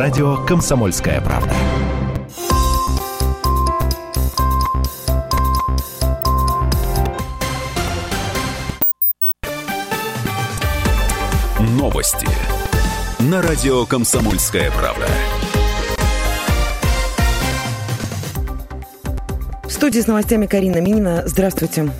радио «Комсомольская правда». Новости на радио «Комсомольская правда». В студии с новостями Карина Минина. Здравствуйте.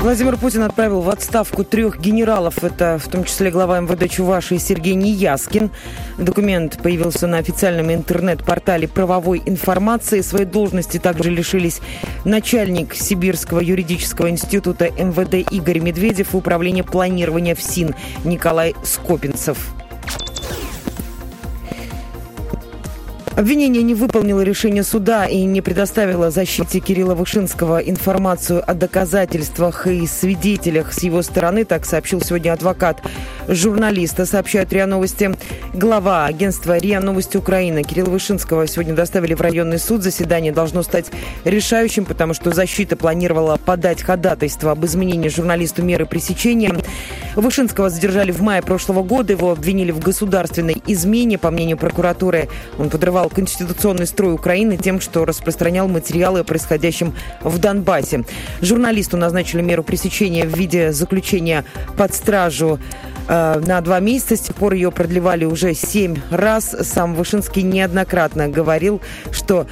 Владимир Путин отправил в отставку трех генералов. Это в том числе глава МВД Чувашии Сергей Неяскин. Документ появился на официальном интернет-портале правовой информации. Своей должности также лишились начальник Сибирского юридического института МВД Игорь Медведев и управление планирования ФСИН Николай Скопинцев. Обвинение не выполнило решение суда и не предоставило защите Кирилла Вышинского информацию о доказательствах и свидетелях с его стороны, так сообщил сегодня адвокат журналиста, сообщают РИА Новости. Глава агентства РИА Новости Украины Кирилла Вышинского сегодня доставили в районный суд. Заседание должно стать решающим, потому что защита планировала подать ходатайство об изменении журналисту меры пресечения. Вышинского задержали в мае прошлого года. Его обвинили в государственной измене. По мнению прокуратуры, он подрывал конституционный строй Украины тем, что распространял материалы о происходящем в Донбассе. Журналисту назначили меру пресечения в виде заключения под стражу на два месяца. С тех пор ее продлевали уже семь раз. Сам Вышинский неоднократно говорил, что,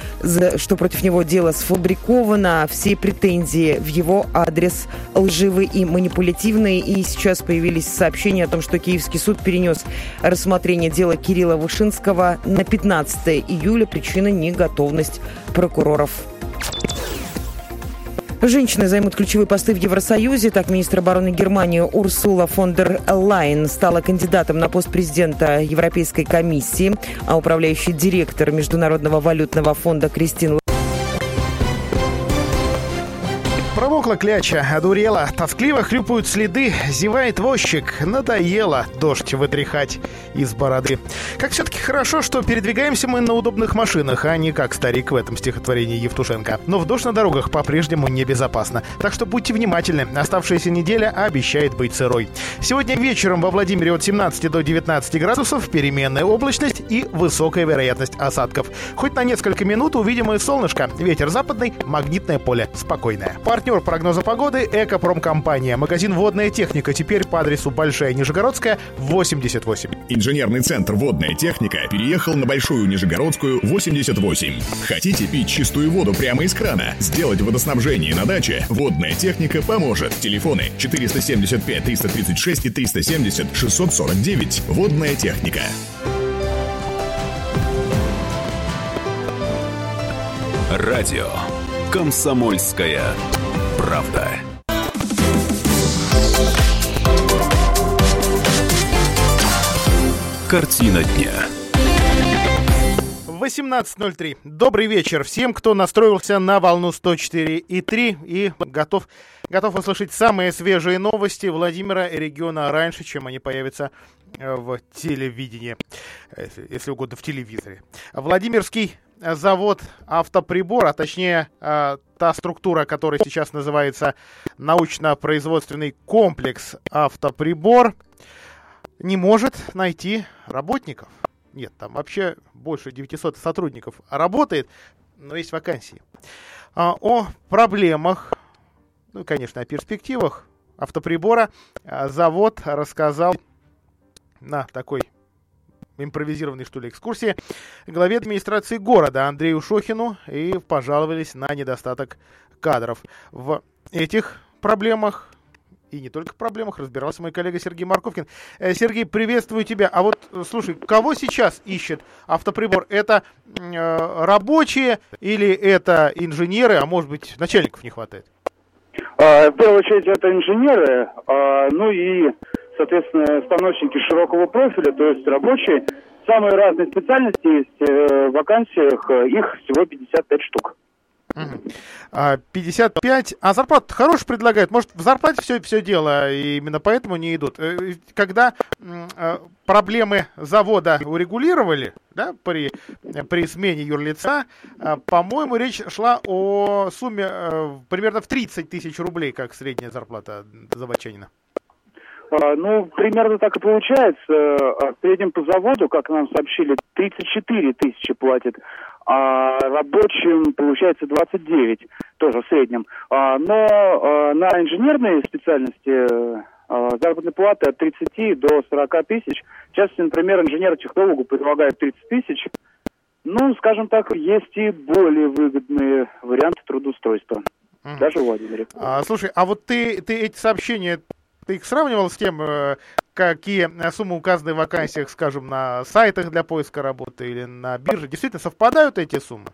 что против него дело сфабриковано, все претензии в его адрес лживые и манипулятивные. И сейчас появились сообщения о том, что Киевский суд перенес рассмотрение дела Кирилла Вышинского на 15 июля. Причина – неготовность прокуроров. Женщины займут ключевые посты в Евросоюзе. Так, министр обороны Германии Урсула фон дер Лайн стала кандидатом на пост президента Европейской комиссии, а управляющий директор Международного валютного фонда Кристин Промокла кляча, одурела, тоскливо хлюпают следы, зевает возчик, надоело дождь вытряхать из бороды. Как все-таки хорошо, что передвигаемся мы на удобных машинах, а не как старик в этом стихотворении Евтушенко. Но в дождь на дорогах по-прежнему небезопасно. Так что будьте внимательны, оставшаяся неделя обещает быть сырой. Сегодня вечером во Владимире от 17 до 19 градусов, переменная облачность и высокая вероятность осадков. Хоть на несколько минут увидим и солнышко, ветер западный, магнитное поле спокойное. Партнер Партнер прогноза погоды – Экопромкомпания. Магазин «Водная техника» теперь по адресу Большая Нижегородская, 88. Инженерный центр «Водная техника» переехал на Большую Нижегородскую, 88. Хотите пить чистую воду прямо из крана? Сделать водоснабжение на даче? «Водная техника» поможет. Телефоны 475 336 и 370 649. «Водная техника». Радио «Комсомольская правда». Картина дня. 18.03. Добрый вечер всем, кто настроился на волну 104.3 и готов, готов услышать самые свежие новости Владимира и региона раньше, чем они появятся э, в телевидении, э, если угодно, в телевизоре. Владимирский завод автоприбор, а точнее э, та структура, которая сейчас называется научно-производственный комплекс автоприбор, не может найти работников. Нет, там вообще больше 900 сотрудников работает, но есть вакансии. А, о проблемах, ну, конечно, о перспективах автоприбора завод рассказал на такой импровизированной, что ли, экскурсии главе администрации города Андрею Шохину и пожаловались на недостаток кадров. В этих проблемах и не только в проблемах разбирался мой коллега Сергей Марковкин. Э, Сергей, приветствую тебя. А вот, слушай, кого сейчас ищет автоприбор? Это э, рабочие или это инженеры, а может быть начальников не хватает? А, в первую очередь это инженеры, а, ну и, соответственно, станочники широкого профиля, то есть рабочие. Самые разные специальности есть э, в вакансиях, их всего 55 штук. 55. А зарплату хорошую предлагают. Может, в зарплате все, все дело, и именно поэтому не идут. Э, когда э, проблемы завода урегулировали, да, при, при смене юрлица, э, по-моему, речь шла о сумме примерно в 30 тысяч рублей, как средняя зарплата заводчанина. А, ну, примерно так и получается. А, В среднем по заводу, как нам сообщили, 34 тысячи платят, а рабочим получается 29, тоже в среднем. А, Но на инженерные специальности а, заработная плата от 30 до 40 тысяч. Сейчас, например, инженер-технологу предлагают 30 тысяч. Ну, скажем так, есть и более выгодные варианты трудоустройства. Даже в Владимире. А, слушай, а вот ты, ты эти сообщения, ты их сравнивал с тем, э, какие суммы указаны в вакансиях, скажем, на сайтах для поиска работы или на бирже? Действительно совпадают эти суммы?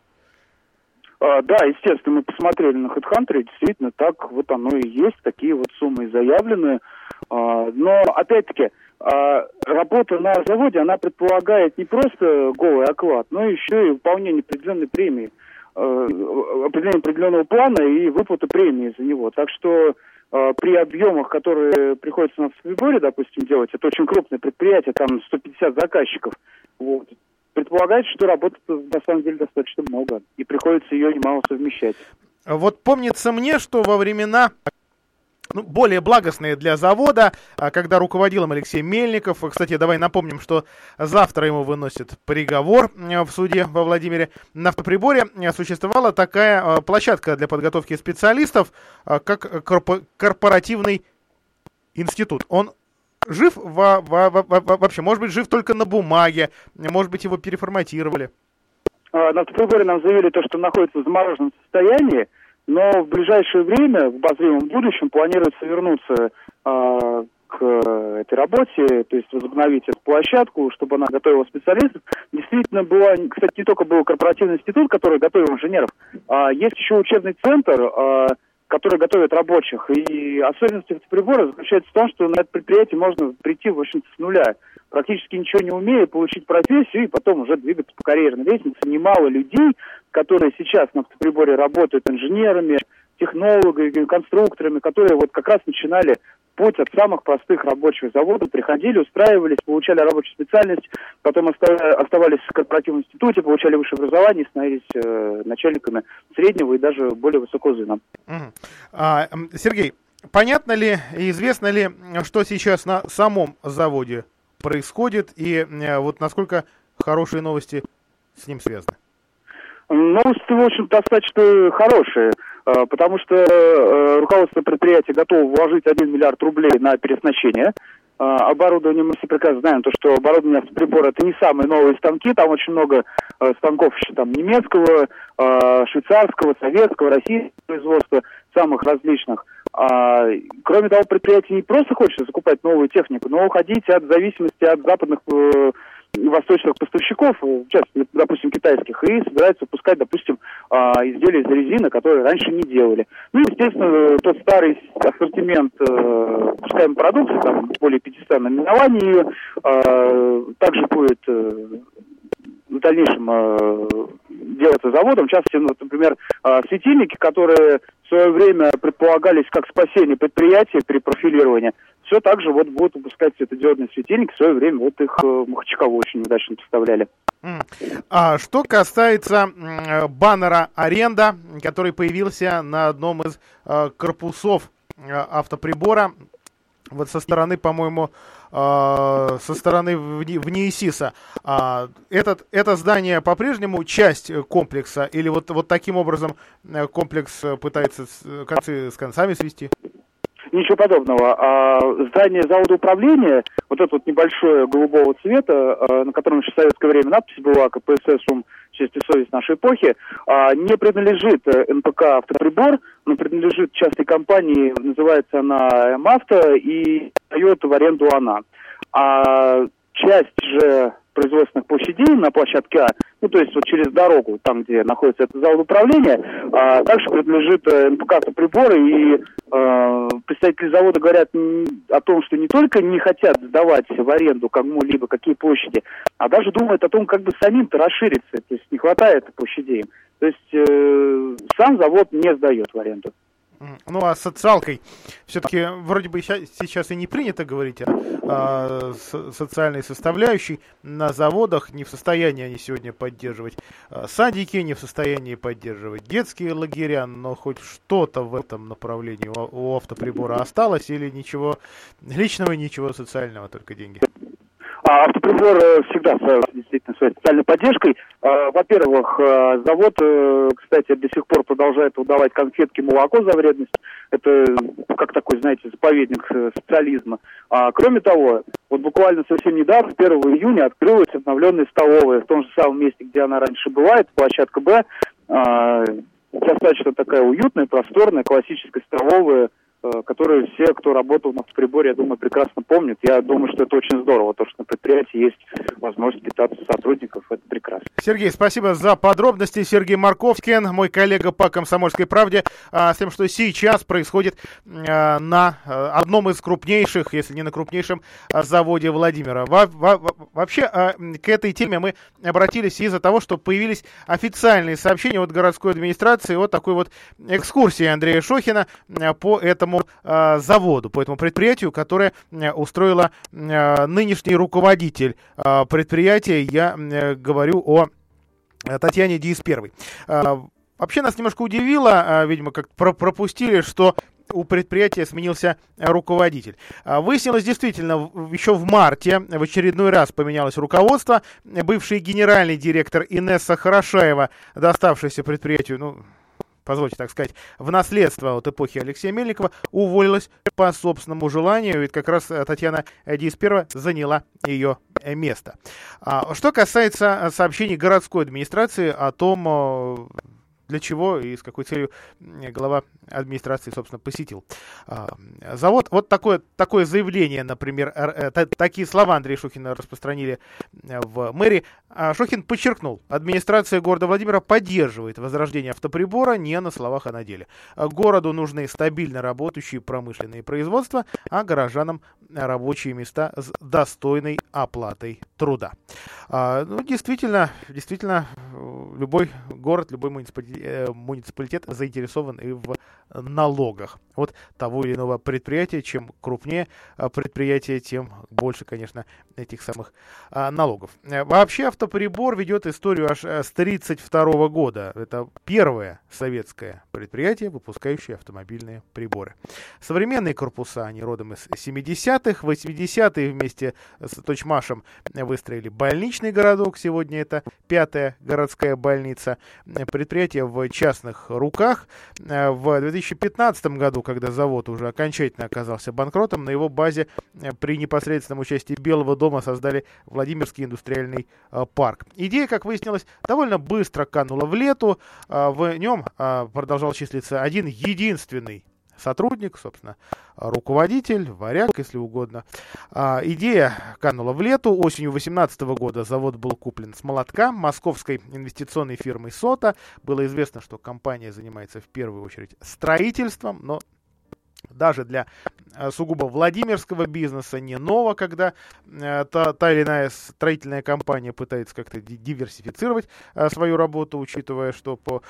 А, да, естественно, мы посмотрели на HeadHunter, действительно так вот оно и есть, такие вот суммы заявлены. А, но, опять-таки, а, работа на заводе, она предполагает не просто голый оклад, но еще и выполнение определенной премии, определение определенного плана и выплаты премии за него. Так что э, при объемах, которые приходится на приборе, допустим, делать, это очень крупное предприятие, там 150 заказчиков, вот, предполагается, что работы на самом деле достаточно много, и приходится ее немало совмещать. Вот помнится мне, что во времена ну, более благостные для завода, а, когда руководил им Алексей Мельников. Кстати, давай напомним, что завтра ему выносят приговор в суде во Владимире. На автоприборе существовала такая э, площадка для подготовки специалистов, э, как корпо- корпоративный институт. Он жив во- во- во- во- вообще, может быть, жив только на бумаге, может быть, его переформатировали. А, На автоприборе нам заявили то, что находится в замороженном состоянии, но в ближайшее время, в обозримом будущем, планируется вернуться а, к э, этой работе, то есть возобновить эту площадку, чтобы она готовила специалистов. Действительно, была, кстати, не только был корпоративный институт, который готовил инженеров, а есть еще учебный центр, а, который готовит рабочих. И особенность автоприбора заключается в том, что на это предприятие можно прийти, в общем-то, с нуля. Практически ничего не умея, получить профессию и потом уже двигаться по карьерной лестнице. Немало людей, которые сейчас на автоприборе работают инженерами, технологами, конструкторами, которые вот как раз начинали путь от самых простых рабочих заводов, приходили, устраивались, получали рабочую специальность, потом оста- оставались в корпоративном институте, получали высшее образование, становились э, начальниками среднего и даже более высокого звена. Мгм. А, Сергей, понятно ли и известно ли, что сейчас на самом заводе происходит и э, вот насколько хорошие новости с ним связаны? Новости, в общем, достаточно хорошие, э, потому что э, руководство предприятия готово вложить 1 миллиард рублей на переоснащение. Э, Оборудование, мы все прекрасно знаем, то, что оборудование автоприбора это не самые новые станки, там очень много станков еще там немецкого, швейцарского, советского, российского производства, самых различных. А, кроме того, предприятие не просто хочет закупать новую технику, но уходить от зависимости от западных э, восточных поставщиков, э, частности, допустим, китайских, и собирается выпускать, допустим, а, изделия из резины, которые раньше не делали. Ну, естественно, тот старый ассортимент э, продукции, там более 500 наименований, э, также будет э, в дальнейшем э, делаться заводом. В частности, ну, например, э, светильники, которые в свое время предполагались как спасение предприятия при профилировании, все так же вот будут выпускать светодиодные светильники. В свое время вот их э, в Махачкалу очень удачно поставляли. А что касается м, баннера «Аренда», который появился на одном из э, корпусов э, автоприбора, вот со стороны, по-моему, э, со стороны вне, вне ИСИСа. А, этот, это здание по-прежнему часть э, комплекса или вот, вот таким образом э, комплекс э, пытается э, концы с концами свести? Ничего подобного. А здание завода управления, вот это вот небольшое голубого цвета, э, на котором еще в советское время надпись была КПСС ум, честь и совесть нашей эпохи, а, не принадлежит э, НПК «Автоприбор», но принадлежит частной компании, называется она «Мавто», и дает в аренду она. А часть же производственных площадей на площадке А, ну, то есть вот через дорогу, там, где находится это завод управления, а, также принадлежит э, НПК «Автоприборы», и представители завода говорят о том, что не только не хотят сдавать в аренду кому-либо какие площади, а даже думают о том, как бы самим-то расшириться, то есть не хватает площадей. То есть э, сам завод не сдает в аренду. Ну, а социалкой все-таки вроде бы сейчас и не принято говорить о, о социальной составляющей. На заводах не в состоянии они сегодня поддерживать а, садики, не в состоянии поддерживать детские лагеря, но хоть что-то в этом направлении у автоприбора осталось или ничего личного, ничего социального, только деньги? А автоприбор э, всегда славился действительно своей социальной поддержкой. А, во-первых, э, завод, э, кстати, до сих пор продолжает выдавать конфетки молоко за вредность. Это как такой, знаете, заповедник социализма. А кроме того, вот буквально совсем недавно, 1 июня, открылась обновленная столовая в том же самом месте, где она раньше бывает, площадка Б. А, достаточно такая уютная, просторная, классическая столовая, Э, которые все, кто работал на приборе, я думаю, прекрасно помнят. Я думаю, что это очень здорово, то, что на предприятии есть возможность питаться сотрудников, это прекрасно. Сергей, спасибо за подробности. Сергей Марковкин, мой коллега по «Комсомольской правде», а, с тем, что сейчас происходит а, на а, одном из крупнейших, если не на крупнейшем заводе Владимира. Во, во, вообще, к этой теме мы обратились из-за того, что появились официальные сообщения от городской администрации о такой вот экскурсии Андрея Шохина по этому этому э, заводу, по этому предприятию, которое э, устроила э, нынешний руководитель э, предприятия. Я э, говорю о Татьяне Диис первой. Э, вообще нас немножко удивило, э, видимо, как про пропустили, что у предприятия сменился руководитель. Выяснилось действительно, еще в марте в очередной раз поменялось руководство. Бывший генеральный директор Инесса Хорошаева, доставшийся предприятию, ну, позвольте так сказать, в наследство от эпохи Алексея Мельникова, уволилась по собственному желанию, ведь как раз э, Татьяна Дисперва заняла ее э, место. А, что касается э, сообщений городской администрации о том, для чего и с какой целью глава администрации, собственно, посетил а, завод. Вот такое, такое заявление, например, э, такие слова Андрея Шухина распространили э, в мэрии. А, Шухин подчеркнул, администрация города Владимира поддерживает возрождение автоприбора не на словах, а на деле. Городу нужны стабильно работающие промышленные производства, а горожанам рабочие места с достойной оплатой труда. А, ну, действительно, действительно, любой город, любой муниципалитет, э, муниципалитет заинтересован и в налогах от того или иного предприятия. Чем крупнее а, предприятие, тем больше, конечно, этих самых а, налогов. Э, вообще автоприбор ведет историю аж э, с 1932 года. Это первое советское предприятие, выпускающее автомобильные приборы. Современные корпуса, они родом из 70-х, 80-е вместе с Точмашем выстроили больничный городок. Сегодня это пятая городская больница. Предприятие в частных руках. Э, в 2015 году, когда завод уже окончательно оказался банкротом, на его базе э, при непосредственном участии Белого дома создали Владимирский индустриальный э, парк. Идея, как выяснилось, довольно быстро канула в лету. В нем продолжал числиться один единственный сотрудник, собственно, руководитель, варяг, если угодно. А, идея канула в лету. Осенью 2018 года завод был куплен с молотка московской инвестиционной фирмой «Сота». Было известно, что компания занимается в первую очередь строительством, но даже для э, сугубо Владимирского бизнеса не ново, когда э, та, та или иная строительная компания пытается как-то диверсифицировать э, свою работу, учитывая, что по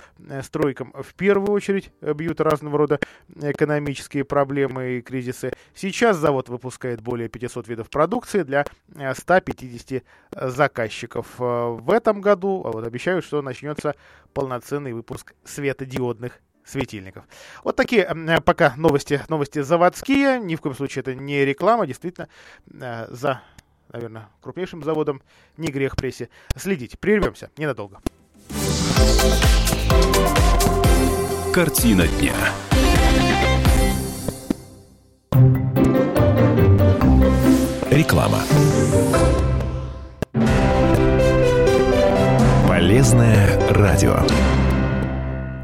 стройкам в первую очередь бьют разного рода экономические проблемы и кризисы. Сейчас завод выпускает более 500 видов продукции для 150 заказчиков. В этом году вот, обещают, что начнется полноценный выпуск светодиодных светильников. Вот такие э, пока новости, новости заводские. Ни в коем случае это не реклама. Действительно, э, за, наверное, крупнейшим заводом не грех прессе следить. Прервемся ненадолго. Картина дня. Реклама. Полезное радио.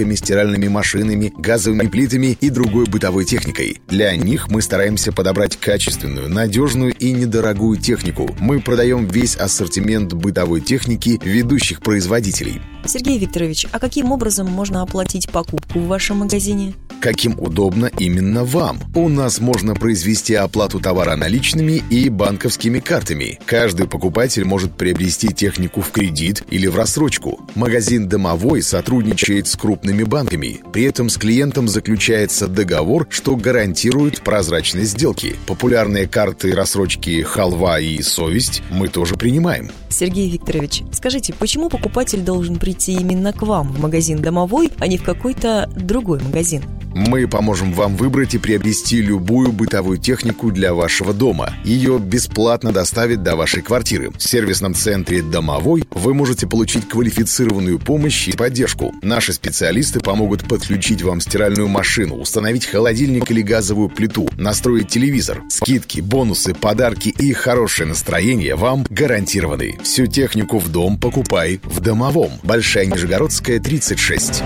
холодильниками, стиральными машинами, газовыми плитами и другой бытовой техникой. Для них мы стараемся подобрать качественную, надежную и недорогую технику. Мы продаем весь ассортимент бытовой техники ведущих производителей. Сергей Викторович, а каким образом можно оплатить покупку в вашем магазине? Каким удобно именно вам. У нас можно произвести оплату товара наличными и банковскими картами. Каждый покупатель может приобрести технику в кредит или в рассрочку. Магазин «Домовой» сотрудничает с крупными банками. При этом с клиентом заключается договор, что гарантирует прозрачность сделки. Популярные карты рассрочки «Халва» и «Совесть» мы тоже принимаем. Сергей Викторович, скажите, почему покупатель должен прийти именно к вам в магазин «Домовой», а не в какой-то другой магазин? Мы поможем вам выбрать и приобрести любую бытовую технику для вашего дома. Ее бесплатно доставят до вашей квартиры. В сервисном центре «Домовой» вы можете получить квалифицированную помощь и поддержку. Наши специалисты помогут подключить вам стиральную машину, установить холодильник или газовую плиту, настроить телевизор. Скидки, бонусы, подарки и хорошее настроение вам гарантированы. Всю технику в дом покупай в «Домовом». Большая Нижегородская, 36.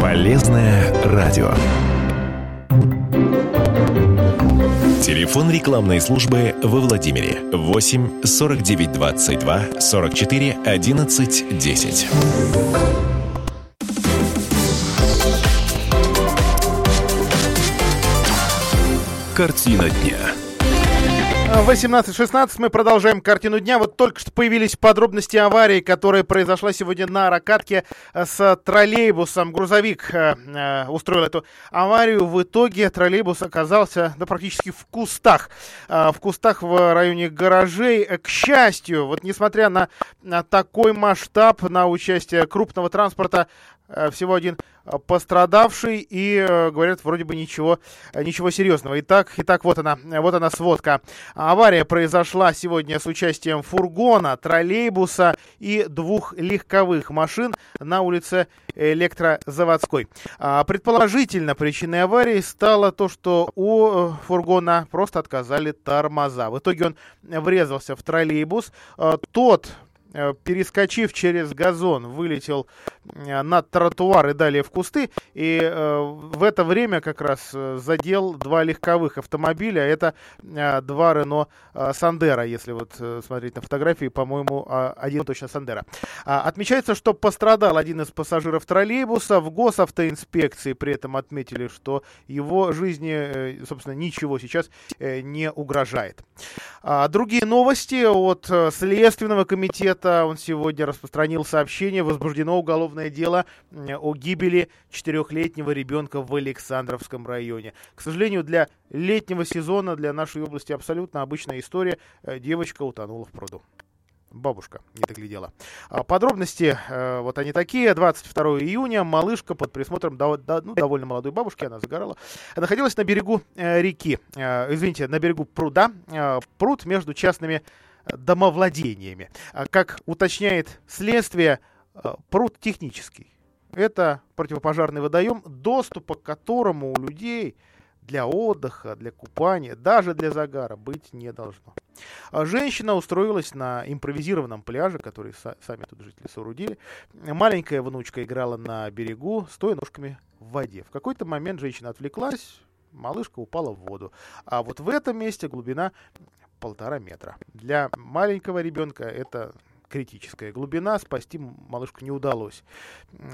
Полезное радио. Телефон рекламной службы во Владимире 8 49 22 44 11 10. Картина дня. 18.16 мы продолжаем картину дня. Вот только что появились подробности аварии, которая произошла сегодня на Ракатке с троллейбусом. Грузовик э, э, устроил эту аварию. В итоге троллейбус оказался да, практически в кустах. Э, в кустах в районе гаражей. К счастью, вот несмотря на, на такой масштаб, на участие крупного транспорта, э, всего один пострадавший и э, говорят вроде бы ничего ничего серьезного. Итак, итак вот она вот она сводка. Авария произошла сегодня с участием фургона, троллейбуса и двух легковых машин на улице Электрозаводской. А, предположительно причиной аварии стало то, что у э, фургона просто отказали тормоза. В итоге он врезался в троллейбус. Э, тот Э, перескочив через газон, вылетел э, на тротуар и далее в кусты. И э, в это время как раз задел два легковых автомобиля. Это два Рено Сандера, если вот смотреть на фотографии, по-моему, а, один точно Сандера. А, отмечается, что пострадал один из пассажиров троллейбуса. В госавтоинспекции при этом отметили, что его жизни, собственно, ничего сейчас не угрожает. А, другие новости от Следственного комитета это он сегодня распространил сообщение, возбуждено уголовное дело о гибели четырехлетнего ребенка в Александровском районе. К сожалению, для летнего сезона, для нашей области абсолютно обычная история. Э, девочка утонула в пруду бабушка не доглядела. А подробности, э, вот они такие. 22 июня малышка под присмотром до, до, ну, довольно молодой бабушки, она загорала, находилась на берегу э, реки, извините, на берегу пруда, пруд между частными домовладениями. А как уточняет следствие, э, пруд технический. Это противопожарный водоем, доступа к которому у людей для отдыха, для купания, даже для загара быть не должно. А женщина устроилась на импровизированном пляже, который сами тут жители соорудили. Маленькая внучка играла на берегу, стоя ножками в воде. В какой-то момент женщина отвлеклась, малышка упала в воду. А вот в этом месте глубина полтора метра. Для маленького ребенка это критическая глубина, спасти малышку не удалось.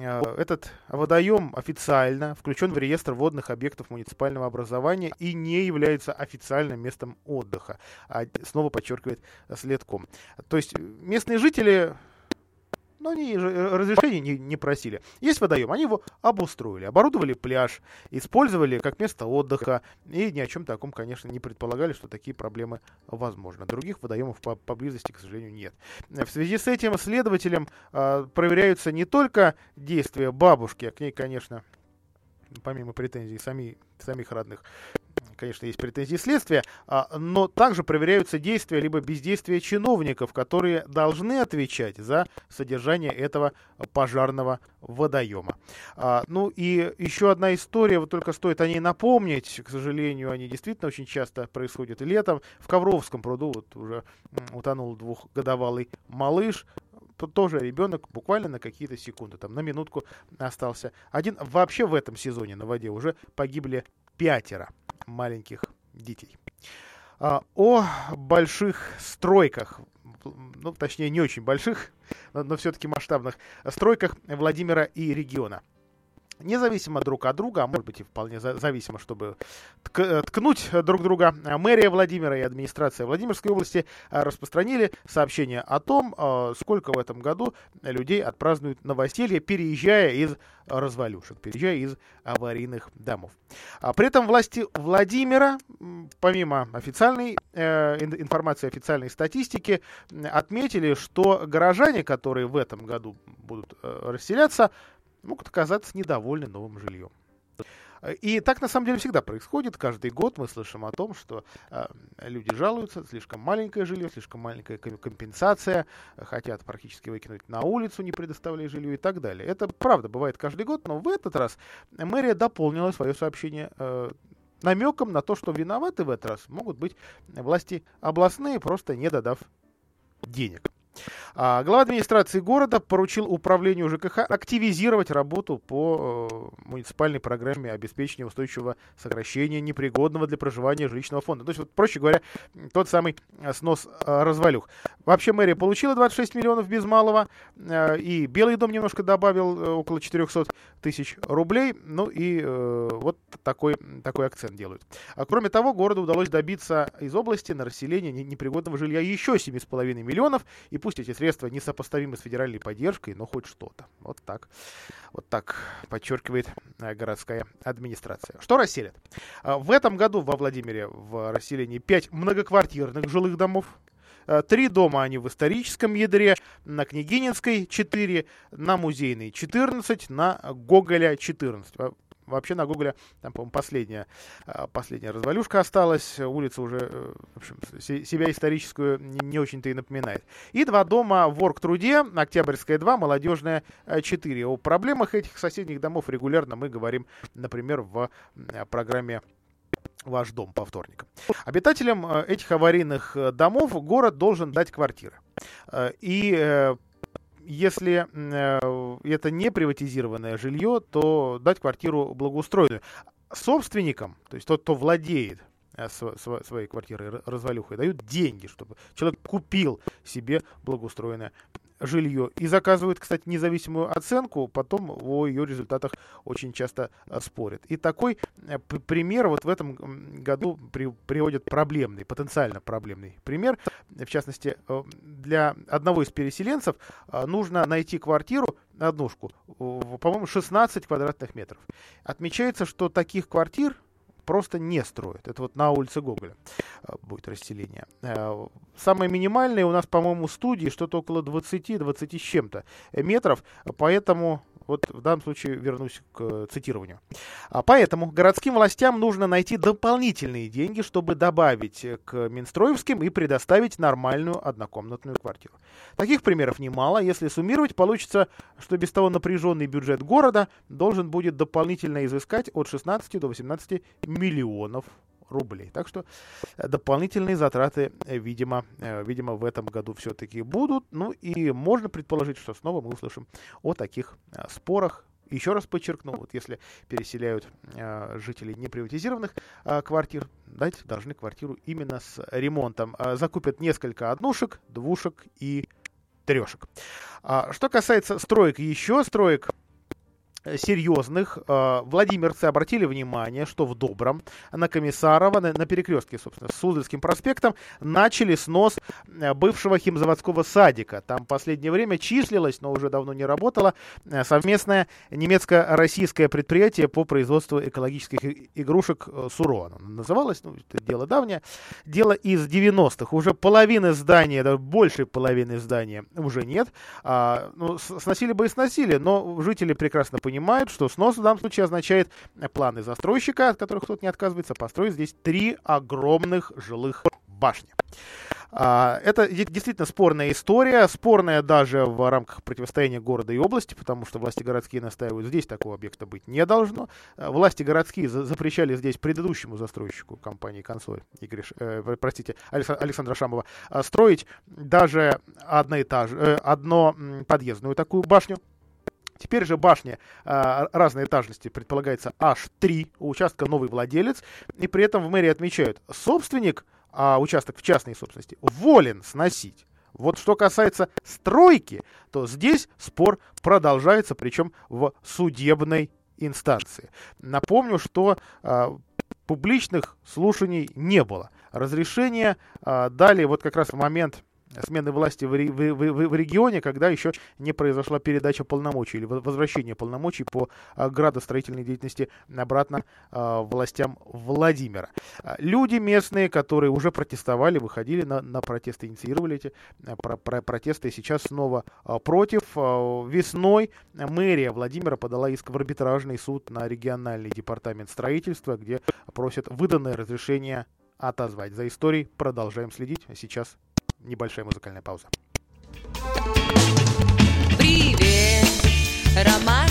Э, этот водоем официально включен в реестр водных объектов муниципального образования и не является официальным местом отдыха, а снова подчеркивает следком. То есть местные жители но они разрешения не, не просили. Есть водоем, они его обустроили, оборудовали пляж, использовали как место отдыха, и ни о чем таком, конечно, не предполагали, что такие проблемы возможны. Других водоемов по поблизости, к сожалению, нет. В связи с этим следователям э, проверяются не только действия бабушки, а к ней, конечно, помимо претензий сами, самих родных, конечно, есть претензии следствия, а, но также проверяются действия либо бездействия чиновников, которые должны отвечать за содержание этого пожарного водоема. А, ну и еще одна история, вот только стоит о ней напомнить, к сожалению, они действительно очень часто происходят летом. В Ковровском пруду вот уже утонул двухгодовалый малыш, тоже ребенок буквально на какие-то секунды, там на минутку остался. Один вообще в этом сезоне на воде уже погибли пятеро маленьких детей. А, о больших стройках, ну, точнее, не очень больших, но, но все-таки масштабных стройках Владимира и региона независимо друг от друга, а может быть и вполне зависимо, чтобы тк ткнуть друг друга, мэрия Владимира и администрация Владимирской области а, распространили сообщение о том, а, сколько в этом году людей отпразднуют новоселье, переезжая из развалюшек, переезжая из аварийных домов. А при этом власти Владимира, помимо официальной э, информации, официальной статистики, отметили, что горожане, которые в этом году будут э, расселяться, могут оказаться недовольны новым жильем. И так на самом деле всегда происходит. Каждый год мы слышим о том, что э, люди жалуются, слишком маленькое жилье, слишком маленькая компенсация, хотят практически выкинуть на улицу, не предоставляя жилье и так далее. Это правда бывает каждый год, но в этот раз мэрия дополнила свое сообщение э, намеком на то, что виноваты в этот раз могут быть власти областные, просто не додав денег. А, глава администрации города поручил управлению ЖКХ активизировать работу по э, муниципальной программе обеспечения устойчивого сокращения непригодного для проживания жилищного фонда. То есть, вот, проще говоря, тот самый э, снос э, развалюх. Вообще мэрия получила 26 миллионов без малого, и Белый дом немножко добавил около 400 тысяч рублей. Ну и вот такой, такой акцент делают. А кроме того, городу удалось добиться из области на расселение непригодного жилья еще 7,5 миллионов, и пусть эти средства несопоставимы с федеральной поддержкой, но хоть что-то. Вот так. Вот так подчеркивает э, городская администрация. Что расселят? А, в этом году во Владимире в расселении 5 многоквартирных жилых домов. Э, три дома они в историческом ядре, на Княгининской 4, на Музейной 14, на Гоголя 14 вообще на Гугле, там, по-моему, последняя, а, последняя развалюшка осталась, улица уже, э, в общем, себя историческую не очень-то и напоминает. И два дома в Оргтруде, Октябрьская 2, Молодежная 4. О проблемах этих соседних домов регулярно мы говорим, например, в программе ваш дом по вторникам. Обитателям э, этих аварийных э, домов город должен дать квартиры. И если э, это не приватизированное жилье, то дать квартиру благоустроенную. Собственникам, то есть тот, кто владеет э, своей квартирой развалюхой, дают деньги, чтобы человек купил себе благоустроенное жилье и заказывают, кстати, независимую оценку, потом о ее результатах очень часто э, спорят. И такой э, пример вот в этом году при, приводит проблемный, потенциально проблемный пример. В частности, э, для одного из переселенцев нужно найти квартиру, однушку, по-моему, 16 квадратных метров. Отмечается, что таких квартир просто не строят. Это вот на улице Гоголя э, будет расселение. Э, самое минимальное у нас, по-моему, студии что-то около 20-20 с чем-то метров, поэтому вот в данном случае вернусь к цитированию. А поэтому городским властям нужно найти дополнительные деньги, чтобы добавить к Минстроевским и предоставить нормальную однокомнатную квартиру. Таких примеров немало. Если суммировать, получится, что без того напряженный бюджет города должен будет дополнительно изыскать от 16 до 18 миллионов рублей. Так что э, дополнительные затраты, э, видимо, э, видимо в этом году все-таки будут. Ну и можно предположить, что снова мы услышим о таких спорах еще раз подчеркну, вот если переселяют жителей неприватизированных квартир, дать должны квартиру именно с ремонтом. Закупят несколько однушек, двушек и трешек. А, что касается строек, еще строек серьезных э, владимирцы обратили внимание, что в Добром на Комиссарова, на, на перекрестке, собственно, с Суздальским проспектом, начали снос э, бывшего химзаводского садика. Там последнее время числилось, но уже давно не работало, э, совместное немецко-российское предприятие по производству экологических игрушек э, СУРО. Называлось, ну, это дело давнее. Дело из 90-х. Уже половины здания, даже больше половины здания уже нет. А, ну, сносили бы и сносили, но жители прекрасно понимают, понимают, что снос в данном случае означает планы застройщика, от которых кто-то не отказывается, построить здесь три огромных жилых башни. А, это действительно спорная история, спорная даже в рамках противостояния города и области, потому что власти городские настаивают, здесь такого объекта быть не должно. А, власти городские запрещали здесь предыдущему застройщику компании «Консоль», Игорь, э, простите, Александра Шамова, а, строить даже одноэтаж, э, одно подъездную такую башню, Теперь же башня э, разной этажности предполагается аж три, у участка новый владелец, и при этом в мэрии отмечают, собственник а участок в частной собственности, волен сносить. Вот что касается стройки, то здесь спор продолжается, причем в судебной инстанции. Напомню, что а, публичных слушаний не было. Разрешение а, дали вот как раз в момент смены власти в, в, в, в регионе, когда еще не произошла передача полномочий или возвращение полномочий по а, градостроительной деятельности обратно а, властям Владимира. А, люди местные, которые уже протестовали, выходили на, на протесты, инициировали эти про, про, протесты, сейчас снова против. Весной мэрия Владимира подала иск в арбитражный суд на региональный департамент строительства, где просят выданное разрешение отозвать. За историей продолжаем следить. Сейчас небольшая музыкальная пауза. Привет, ромашки.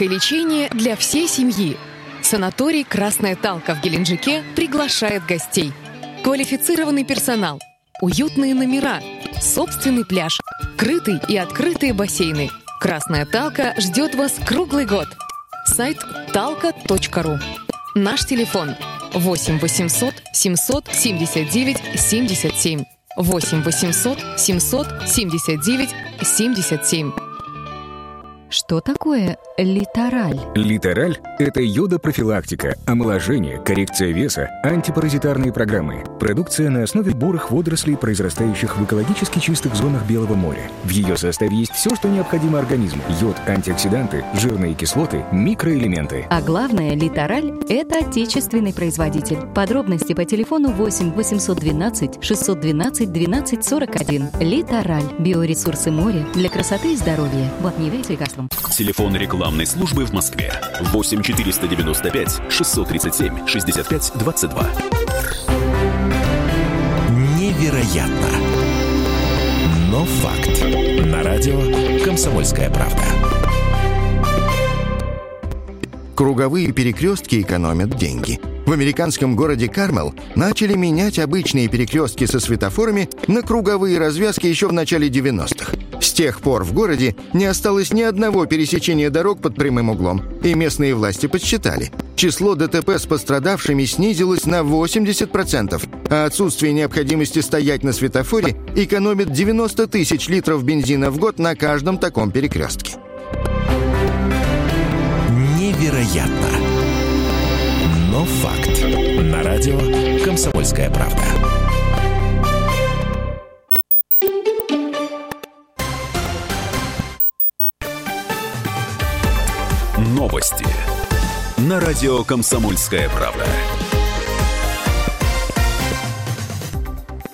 И лечение для всей семьи. Санаторий «Красная Талка» в Геленджике приглашает гостей. Квалифицированный персонал, уютные номера, собственный пляж, крытый и открытые бассейны. «Красная Талка» ждет вас круглый год. Сайт talka.ru. Наш телефон 8 800 779 77. 8 800 779 77. Что такое литераль? Литераль – это йодопрофилактика, омоложение, коррекция веса, антипаразитарные программы. Продукция на основе бурых водорослей, произрастающих в экологически чистых зонах Белого моря. В ее составе есть все, что необходимо организму. Йод, антиоксиданты, жирные кислоты, микроэлементы. А главное, Литораль – это отечественный производитель. Подробности по телефону 8 812 612 12 41. Литораль. Биоресурсы моря для красоты и здоровья. Вот не лекарствам. Телефон рекламной службы в Москве 8 495 637 65 22. Невероятно. Но факт. На радио «Комсомольская правда». Круговые перекрестки экономят деньги. В американском городе Кармел начали менять обычные перекрестки со светофорами на круговые развязки еще в начале 90-х. С тех пор в городе не осталось ни одного пересечения дорог под прямым углом, и местные власти подсчитали. Число ДТП с пострадавшими снизилось на 80%, а отсутствие необходимости стоять на светофоре экономит 90 тысяч литров бензина в год на каждом таком перекрестке. Невероятно. Но факт. На радио «Комсомольская правда». Новости. На радио «Комсомольская правда».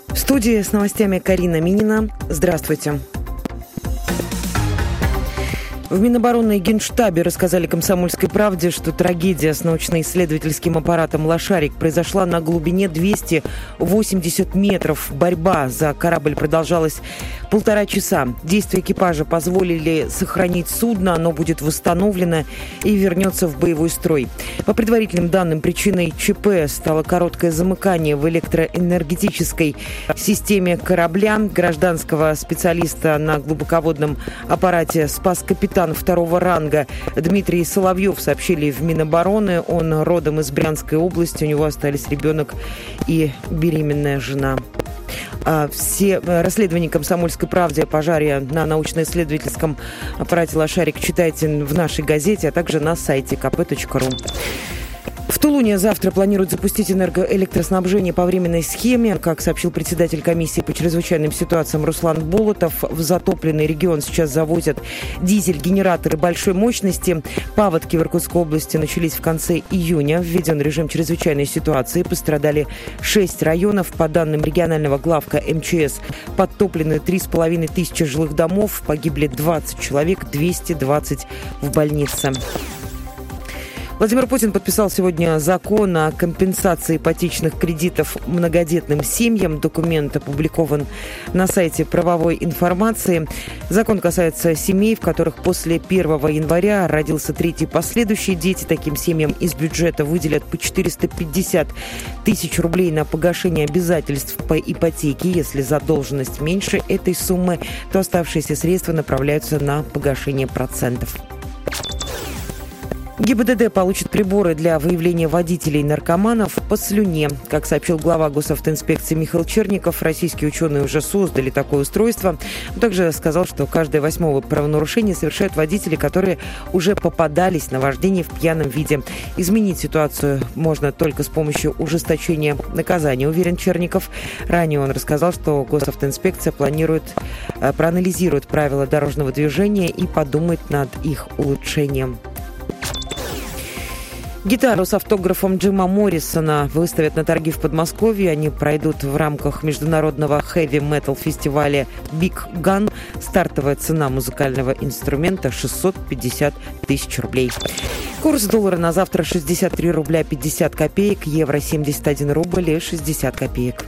В студии с новостями Карина Минина. Здравствуйте. В Минобороны и Генштабе рассказали «Комсомольской правде», что трагедия с научно-исследовательским аппаратом «Лошарик» произошла на глубине 280 метров. Борьба за корабль продолжалась полтора часа. Действия экипажа позволили сохранить судно, оно будет восстановлено и вернется в боевой строй. По предварительным данным, причиной ЧП стало короткое замыкание в электроэнергетической системе корабля. Гражданского специалиста на глубоководном аппарате спас капитан второго ранга Дмитрий Соловьев сообщили в Минобороны. Он родом из Брянской области. У него остались ребенок и беременная жена. А все э, расследования «Комсомольской правды» о пожаре на научно-исследовательском аппарате «Лошарик» читайте в нашей газете, а также на сайте kp.ru. Тулуне завтра планируют запустить энергоэлектроснабжение по временной схеме. Как сообщил председатель комиссии по чрезвычайным ситуациям Руслан Болотов, в затопленный регион сейчас завозят дизель-генераторы большой мощности. Паводки в Иркутской области начались в конце июня. Введен режим чрезвычайной ситуации. Пострадали 6 районов. По данным регионального главка МЧС, подтоплены 3,5 тысячи жилых домов. Погибли 20 человек, 220 в больнице. Владимир Путин подписал сегодня закон о компенсации ипотечных кредитов многодетным семьям. Документ опубликован на сайте правовой информации. Закон касается семей, в которых после 1 января родился третий последующий дети. Таким семьям из бюджета выделят по 450 тысяч рублей на погашение обязательств по ипотеке. Если задолженность меньше этой суммы, то оставшиеся средства направляются на погашение процентов. ГИБДД получит приборы для выявления водителей наркоманов по слюне. Как сообщил глава госавтоинспекции Михаил Черников, российские ученые уже создали такое устройство. Он также сказал, что каждое восьмое правонарушение совершают водители, которые уже попадались на вождение в пьяном виде. Изменить ситуацию можно только с помощью ужесточения наказания, уверен Черников. Ранее он рассказал, что госавтоинспекция планирует, э, проанализирует правила дорожного движения и подумает над их улучшением. Гитару с автографом Джима Моррисона выставят на торги в Подмосковье. Они пройдут в рамках международного хэви-метал фестиваля Big Gun. Стартовая цена музыкального инструмента 650 тысяч рублей. Курс доллара на завтра 63 рубля 50 копеек, евро 71 рубль и 60 копеек.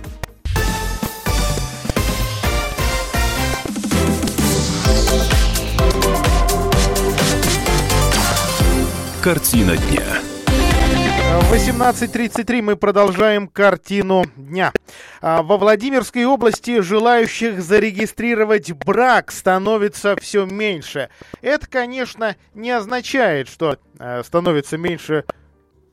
Картина дня. 18.33 мы продолжаем картину дня. А, во Владимирской области желающих зарегистрировать брак становится все меньше. Это, конечно, не означает, что э, становится меньше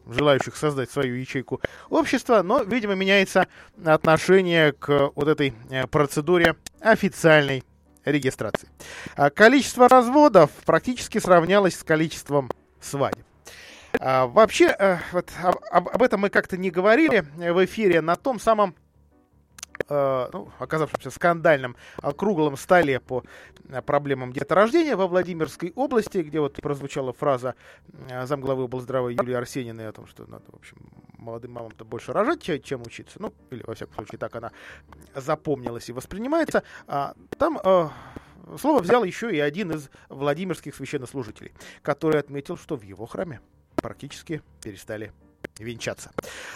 желающих создать свою ячейку общества, но, видимо, меняется отношение к вот этой э, процедуре официальной регистрации. А количество разводов практически сравнялось с количеством свадеб. А, вообще, а, вот, об, об этом мы как-то не говорили в эфире на том самом э, ну, оказавшемся скандальном э, круглом столе по э, проблемам деторождения во Владимирской области, где вот прозвучала фраза э, замглавы облздрава Юлии Арсениной о том, что надо, в общем, молодым мамам-то больше рожать, чем учиться. Ну, или, во всяком случае, так она запомнилась и воспринимается. А, там э, слово взял еще и один из владимирских священнослужителей, который отметил, что в его храме практически перестали венчаться.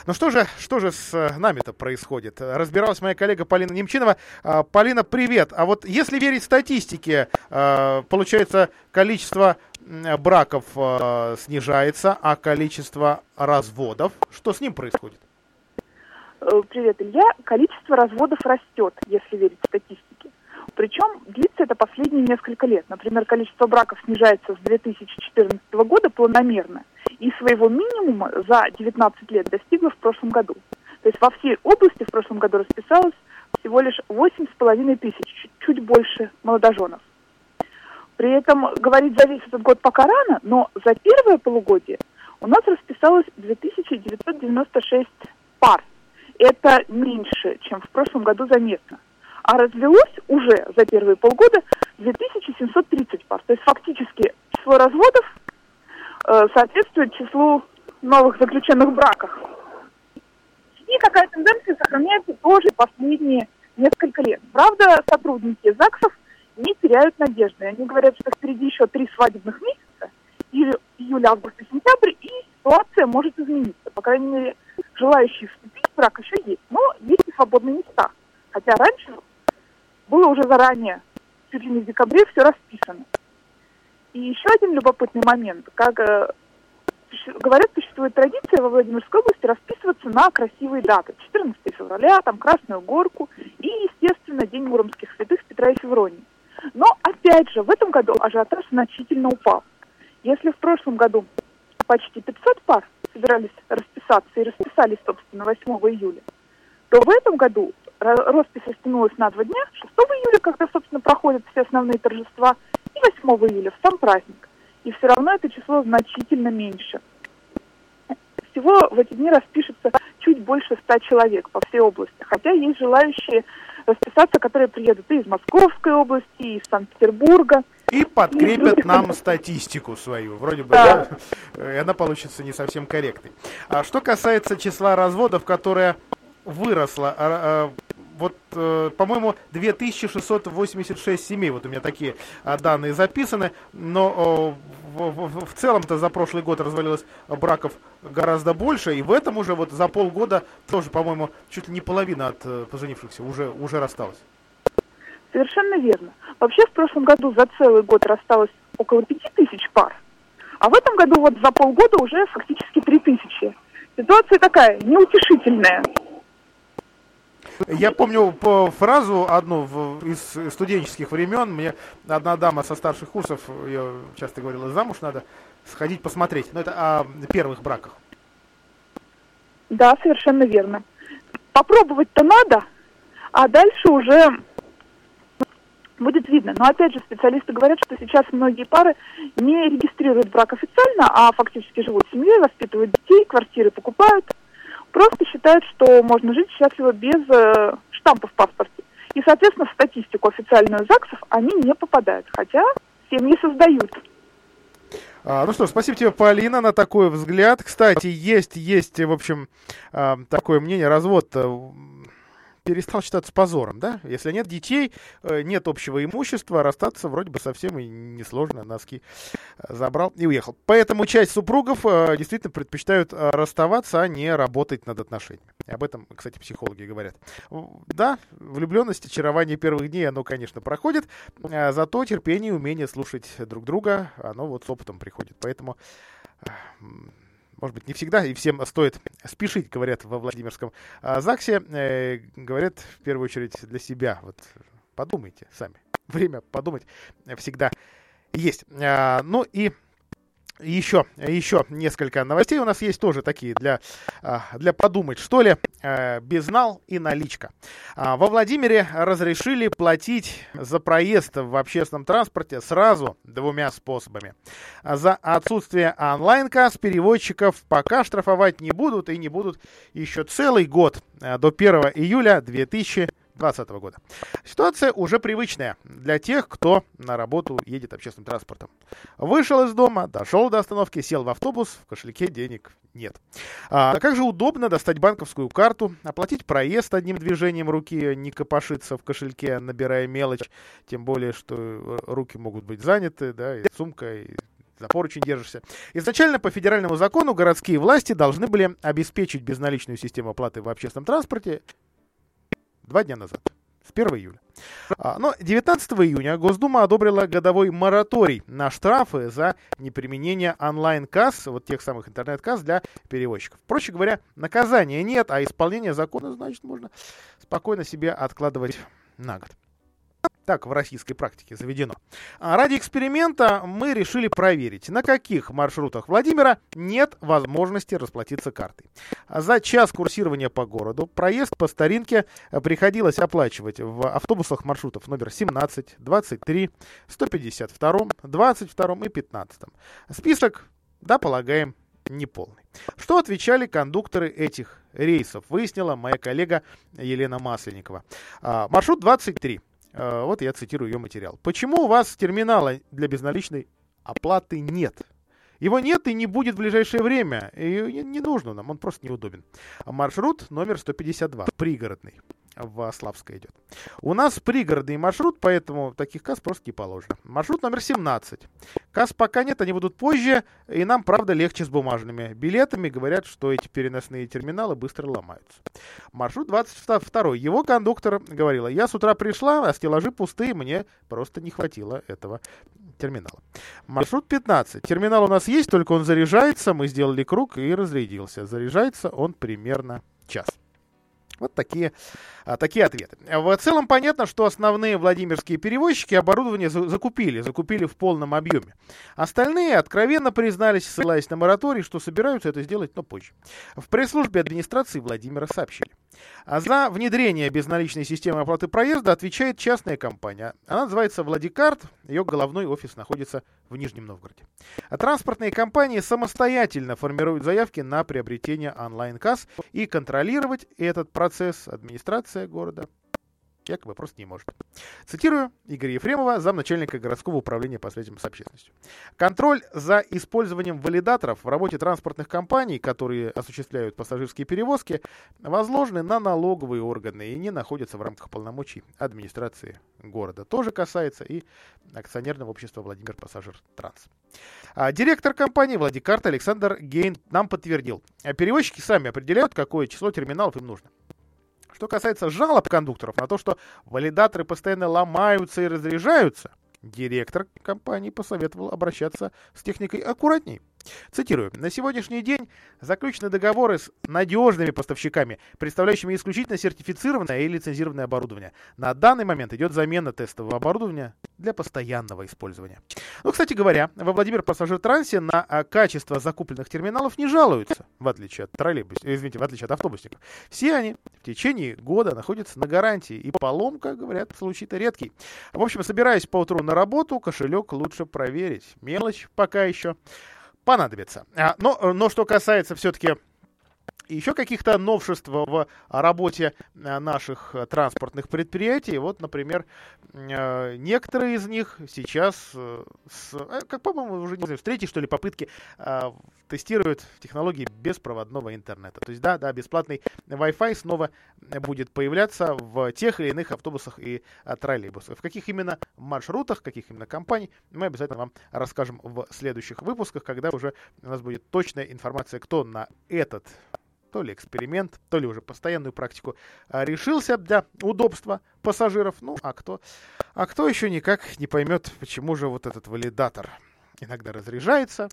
Ну что же, что же с э, нами-то происходит? Разбиралась моя коллега Полина Немчинова. А, Полина, привет. А вот если верить статистике, э, получается, количество браков э, снижается, а количество разводов, что с ним происходит? Привет, Илья. Количество разводов растет, если верить статистике. Причем длится это последние несколько лет. Например, количество браков снижается с 2014 года планомерно и своего минимума за 19 лет достигла в прошлом году. То есть во всей области в прошлом году расписалось всего лишь 8,5 тысяч, чуть больше молодоженов. При этом говорить за весь этот год пока рано, но за первое полугодие у нас расписалось 2996 пар. Это меньше, чем в прошлом году заметно. А развелось уже за первые полгода 2730 пар. То есть фактически число разводов соответствует числу новых заключенных браков. И такая тенденция сохраняется тоже последние несколько лет. Правда, сотрудники ЗАГСов не теряют надежды. Они говорят, что впереди еще три свадебных месяца, июль, август и сентябрь, и ситуация может измениться. По крайней мере, желающие вступить в брак еще есть. Но есть и свободные места. Хотя раньше было уже заранее, чуть ли не в декабре, все расписано. И еще один любопытный момент. Как э, говорят, существует традиция во Владимирской области расписываться на красивые даты. 14 февраля, там Красную Горку и, естественно, День Муромских святых Петра и Февронии. Но, опять же, в этом году ажиотаж значительно упал. Если в прошлом году почти 500 пар собирались расписаться и расписались, собственно, 8 июля, то в этом году роспись растянулась на два дня, 6 июля, когда, собственно, проходят все основные торжества, 8 июля, в сам праздник. И все равно это число значительно меньше. Всего в эти дни распишется чуть больше 100 человек по всей области. Хотя есть желающие расписаться, которые приедут и из Московской области, и из Санкт-Петербурга. И подкрепят и нам статистику свою. Вроде бы, да. да, она получится не совсем корректной. А что касается числа разводов, которое выросло, а, а, вот, э, по-моему, 2686 семей, вот у меня такие э, данные записаны, но э, в, в, в целом-то за прошлый год развалилось браков гораздо больше, и в этом уже вот за полгода тоже, по-моему, чуть ли не половина от э, поженившихся уже, уже рассталась. Совершенно верно. Вообще в прошлом году за целый год рассталось около пяти тысяч пар, а в этом году вот за полгода уже фактически три тысячи. Ситуация такая, неутешительная. Я помню по фразу одну в, из студенческих времен. Мне одна дама со старших курсов, я часто говорила, замуж надо сходить посмотреть. Но это о первых браках. Да, совершенно верно. Попробовать-то надо, а дальше уже будет видно. Но опять же, специалисты говорят, что сейчас многие пары не регистрируют брак официально, а фактически живут в семье, воспитывают детей, квартиры покупают – просто считают, что можно жить счастливо без э, штампа в паспорте. И, соответственно, в статистику официальную ЗАГСов они не попадают, хотя семьи создают. А, ну что, спасибо тебе, Полина, на такой взгляд. Кстати, есть, есть, в общем, а, такое мнение, развод э, перестал считаться позором, да? Если нет детей, э, нет общего имущества, расстаться вроде бы совсем и несложно, носки э, забрал и уехал. Поэтому часть супругов э, действительно предпочитают расставаться, а не работать над отношениями. Об этом, кстати, психологи говорят. Да, влюбленность, очарование первых дней, оно, конечно, проходит, зато терпение и умение слушать друг друга, оно вот с опытом приходит. Поэтому может быть, не всегда, и всем стоит спешить, говорят во Владимирском а, ЗАГСе. Э, говорят, в первую очередь, для себя. Вот подумайте сами. Время подумать всегда есть. А, ну и еще, еще несколько новостей у нас есть тоже такие для, а, для подумать, что ли. А, безнал и наличка. А, во Владимире разрешили платить за проезд в общественном транспорте сразу двумя способами. За отсутствие онлайн-касс переводчиков пока штрафовать не будут и не будут еще целый год до 1 июля 2000 2020 года. Ситуация уже привычная для тех, кто на работу едет общественным транспортом. Вышел из дома, дошел до остановки, сел в автобус, в кошельке денег нет. А как же удобно достать банковскую карту, оплатить проезд одним движением руки, не копошиться в кошельке, набирая мелочь, тем более, что руки могут быть заняты, да, и сумка, и за поручень держишься. Изначально по федеральному закону городские власти должны были обеспечить безналичную систему оплаты в общественном транспорте два дня назад с 1 июля. А, но 19 июня Госдума одобрила годовой мораторий на штрафы за неприменение онлайн-касс, вот тех самых интернет-касс для перевозчиков. Проще говоря, наказания нет, а исполнение закона, значит, можно спокойно себе откладывать на год. Так в российской практике заведено. А ради эксперимента мы решили проверить, на каких маршрутах Владимира нет возможности расплатиться картой. За час курсирования по городу проезд по старинке приходилось оплачивать в автобусах маршрутов номер 17, 23, 152, 22 и 15. Список, да, полагаем, неполный. Что отвечали кондукторы этих рейсов, выяснила моя коллега Елена Масленникова. А, маршрут 23. Э, вот я цитирую ее материал. Почему у вас терминала для безналичной оплаты нет? Его нет и не будет в ближайшее время. И не нужно нам, он просто неудобен. Маршрут номер 152, пригородный в Славское идет. У нас пригородный маршрут, поэтому таких касс просто не положено. Маршрут номер 17. Касс пока нет, они будут позже, и нам, правда, легче с бумажными билетами. Говорят, что эти переносные терминалы быстро ломаются. Маршрут 22. Его кондуктор говорила, я с утра пришла, а стеллажи пустые, мне просто не хватило этого терминала. Маршрут 15. Терминал у нас есть, только он заряжается. Мы сделали круг и разрядился. Заряжается он примерно час. Вот такие, а, такие ответы. В целом понятно, что основные владимирские перевозчики оборудование закупили, закупили в полном объеме. Остальные откровенно признались, ссылаясь на мораторий, что собираются это сделать, но позже. В пресс-службе администрации Владимира сообщили. А за внедрение безналичной системы оплаты проезда отвечает частная компания. Она называется «Владикарт», ее головной офис находится в Нижнем Новгороде. А транспортные компании самостоятельно формируют заявки на приобретение онлайн-касс и контролировать этот процесс администрация города якобы просто не может. Цитирую Игоря Ефремова, замначальника городского управления по связям с общественностью. Контроль за использованием валидаторов в работе транспортных компаний, которые осуществляют пассажирские перевозки, возложены на налоговые органы и не находятся в рамках полномочий администрации города. Тоже касается и акционерного общества Владимир Пассажир Транс. А директор компании Владикарта Александр Гейн нам подтвердил, перевозчики сами определяют, какое число терминалов им нужно. Что касается жалоб кондукторов на то, что валидаторы постоянно ломаются и разряжаются, директор компании посоветовал обращаться с техникой аккуратней. Цитирую. На сегодняшний день заключены договоры с надежными поставщиками, представляющими исключительно сертифицированное и лицензированное оборудование. На данный момент идет замена тестового оборудования для постоянного использования. Ну, кстати говоря, во Владимир Пассажир Трансе на а, качество закупленных терминалов не жалуются, в отличие от троллейбусов, извините, в отличие от автобусников. Все они в течение года находятся на гарантии, и поломка, говорят, случай-то редкий. В общем, собираясь по утру на работу, кошелек лучше проверить. Мелочь пока еще понадобится. А, но, но что касается все-таки еще каких-то новшеств в работе э, наших транспортных предприятий. Вот, например, э, некоторые из них сейчас, э, с, как по-моему, уже не знаю, с третьей, что ли, попытки тестируют технологии беспроводного интернета. То есть, да, да, бесплатный Wi-Fi снова будет появляться в тех или иных автобусах и троллейбусах. В каких именно маршрутах, каких именно компаний, мы обязательно вам расскажем в следующих выпусках, когда уже у нас будет точная информация, кто на этот то ли эксперимент, то ли уже постоянную практику а, решился для удобства пассажиров. Ну, а кто, а кто еще никак не поймет, почему же вот этот валидатор иногда разряжается,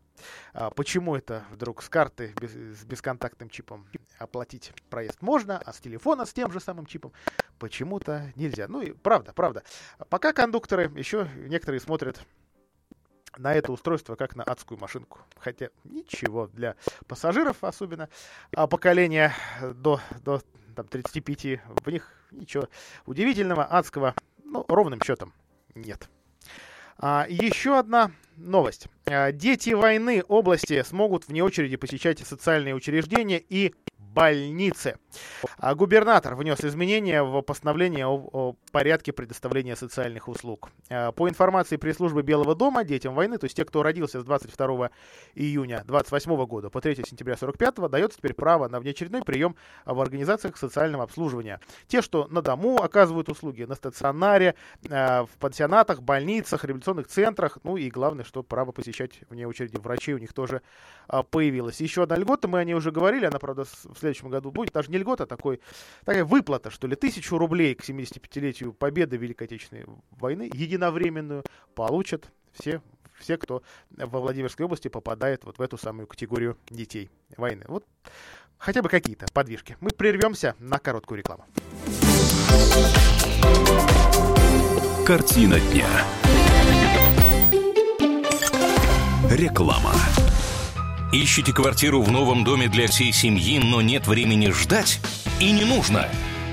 а почему это вдруг с карты без, с бесконтактным чипом оплатить проезд можно, а с телефона с тем же самым чипом почему-то нельзя. Ну и правда, правда. Пока кондукторы еще некоторые смотрят на это устройство как на адскую машинку. Хотя ничего для пассажиров особенно. А поколения до, до там, 35 в них ничего удивительного, адского, ну, ровным счетом нет. А, еще одна новость. А, дети войны области смогут вне очереди посещать социальные учреждения и больницы. А губернатор внес изменения в постановление о, о порядке предоставления социальных услуг. А, по информации пресс-службы Белого дома, детям войны, то есть те, кто родился с 22 июня 28 года по 3 сентября 45 дается теперь право на внеочередной прием в организациях социального обслуживания. Те, что на дому оказывают услуги, на стационаре, а, в пансионатах, больницах, реабилитационных центрах, ну и главное, что право посещать вне очереди врачей у них тоже а, появилось. Еще одна льгота, мы о ней уже говорили, она, правда, в следующем году будет, даже не льгота, а такой, такая выплата, что ли, тысячу рублей к 75-летию победы Великой Отечественной войны, единовременную, получат все все, кто во Владимирской области попадает вот в эту самую категорию детей войны. Вот хотя бы какие-то подвижки. Мы прервемся на короткую рекламу. Картина дня. Реклама. Ищите квартиру в новом доме для всей семьи, но нет времени ждать? И не нужно.